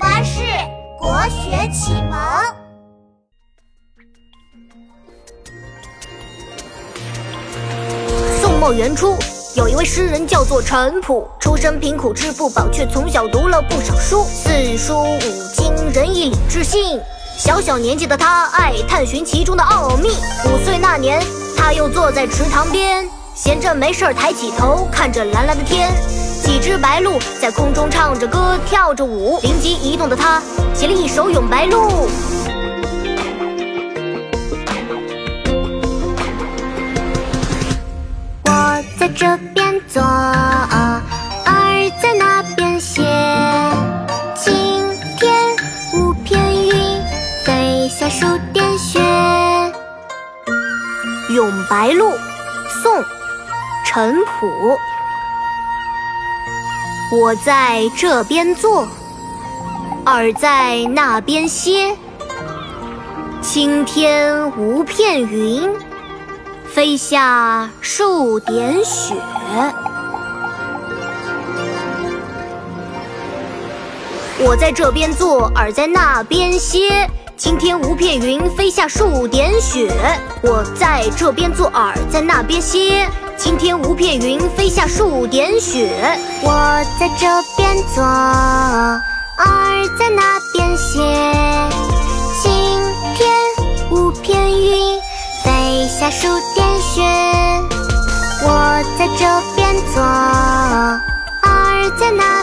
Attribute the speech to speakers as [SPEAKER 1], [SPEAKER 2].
[SPEAKER 1] 巴士国学启蒙。
[SPEAKER 2] 宋末元初，有一位诗人叫做陈普，出身贫苦，吃不饱，却从小读了不少书，四书五经，仁义礼智信。小小年纪的他，爱探寻其中的奥秘。五岁那年，他又坐在池塘边，闲着没事儿，抬起头看着蓝蓝的天。几只白鹭在空中唱着歌，跳着舞。灵机一动的他，写了一首《咏白鹭》。
[SPEAKER 3] 我在这边坐，儿在那边写。晴天无片云，飞下数点雪。
[SPEAKER 2] 《咏白鹭》宋·陈普。我在这边坐，耳在那边歇。青天无片云，飞下数点雪。我在这边坐，耳在那边歇。青天无片云，飞下数点雪。我在这边坐，耳在那边歇。青天无片云，飞下数点雪。
[SPEAKER 3] 我在这边坐，儿在那边写。晴天无片云，飞下数点雪。我在这边坐，儿在那。